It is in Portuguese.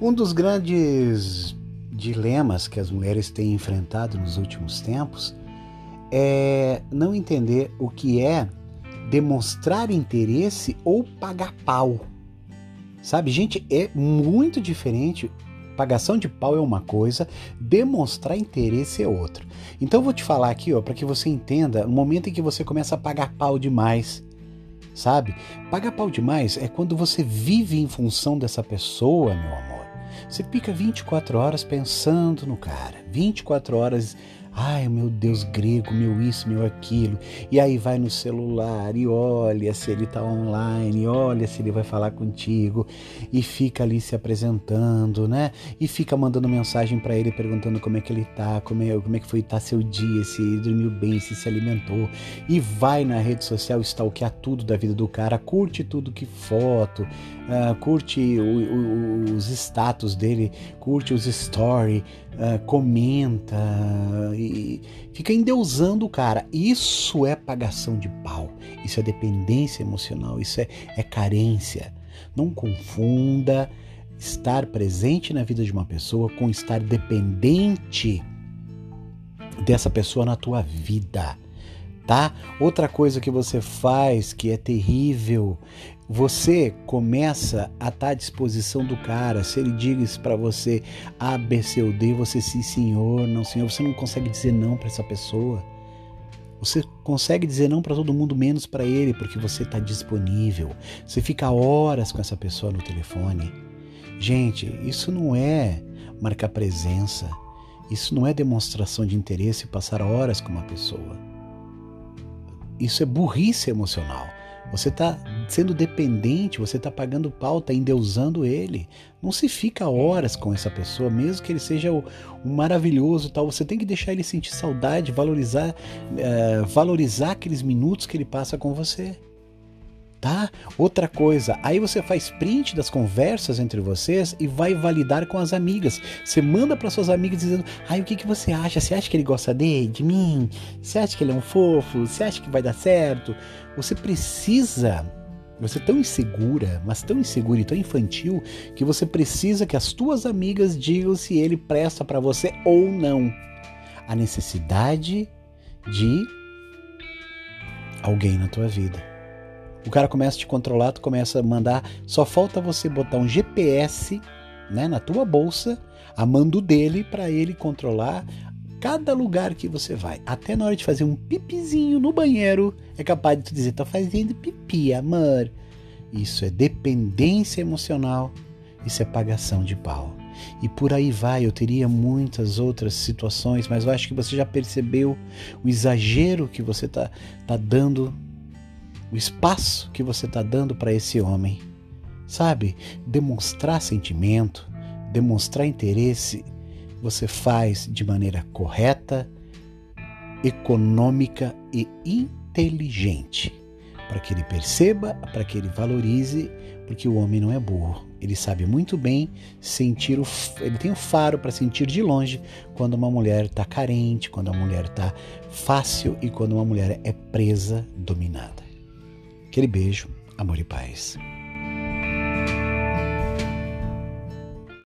Um dos grandes dilemas que as mulheres têm enfrentado nos últimos tempos é não entender o que é demonstrar interesse ou pagar pau. Sabe, gente, é muito diferente. Pagação de pau é uma coisa, demonstrar interesse é outra. Então eu vou te falar aqui, ó, para que você entenda, no momento em que você começa a pagar pau demais, sabe? Pagar pau demais é quando você vive em função dessa pessoa, meu amor. Você fica 24 horas pensando no cara, 24 horas Ai, meu Deus grego, meu isso, meu aquilo. E aí vai no celular e olha se ele está online, olha se ele vai falar contigo e fica ali se apresentando, né? E fica mandando mensagem para ele perguntando como é que ele tá, como é, como é que foi tá seu dia, se dormiu bem, se se alimentou. E vai na rede social stalkear tudo da vida do cara, curte tudo que foto, uh, curte o, o, os status dele, curte os stories, uh, comenta e fica endeusando o cara. Isso é pagação de pau, isso é dependência emocional, isso é, é carência. Não confunda estar presente na vida de uma pessoa com estar dependente dessa pessoa na tua vida tá? Outra coisa que você faz que é terrível, você começa a estar tá à disposição do cara. Se ele diz para você A, B, C ou D, você sim, senhor, não, senhor. Você não consegue dizer não para essa pessoa. Você consegue dizer não para todo mundo, menos para ele, porque você está disponível. Você fica horas com essa pessoa no telefone. Gente, isso não é marcar presença. Isso não é demonstração de interesse passar horas com uma pessoa. Isso é burrice emocional. Você está sendo dependente, você está pagando pau, está endeusando ele. Não se fica horas com essa pessoa, mesmo que ele seja o, o maravilhoso tal. Você tem que deixar ele sentir saudade, valorizar, uh, valorizar aqueles minutos que ele passa com você tá? Outra coisa, aí você faz print das conversas entre vocês e vai validar com as amigas. Você manda para suas amigas dizendo: "Ai, o que que você acha? Você acha que ele gosta de, de mim? Você acha que ele é um fofo? Você acha que vai dar certo?" Você precisa você é tão insegura, mas tão insegura e tão infantil que você precisa que as tuas amigas digam se ele presta para você ou não. A necessidade de alguém na tua vida. O cara começa a te controlar, tu começa a mandar, só falta você botar um GPS, né, na tua bolsa, a mando dele para ele controlar cada lugar que você vai. Até na hora de fazer um pipizinho no banheiro, é capaz de tu dizer, tô fazendo pipi, amor. Isso é dependência emocional, isso é pagação de pau. E por aí vai, eu teria muitas outras situações, mas eu acho que você já percebeu o exagero que você tá, tá dando o espaço que você está dando para esse homem. Sabe? Demonstrar sentimento, demonstrar interesse, você faz de maneira correta, econômica e inteligente, para que ele perceba, para que ele valorize, porque o homem não é burro. Ele sabe muito bem sentir o, ele tem o faro para sentir de longe quando uma mulher está carente, quando a mulher está fácil e quando uma mulher é presa, dominada. Aquele beijo, amor e paz.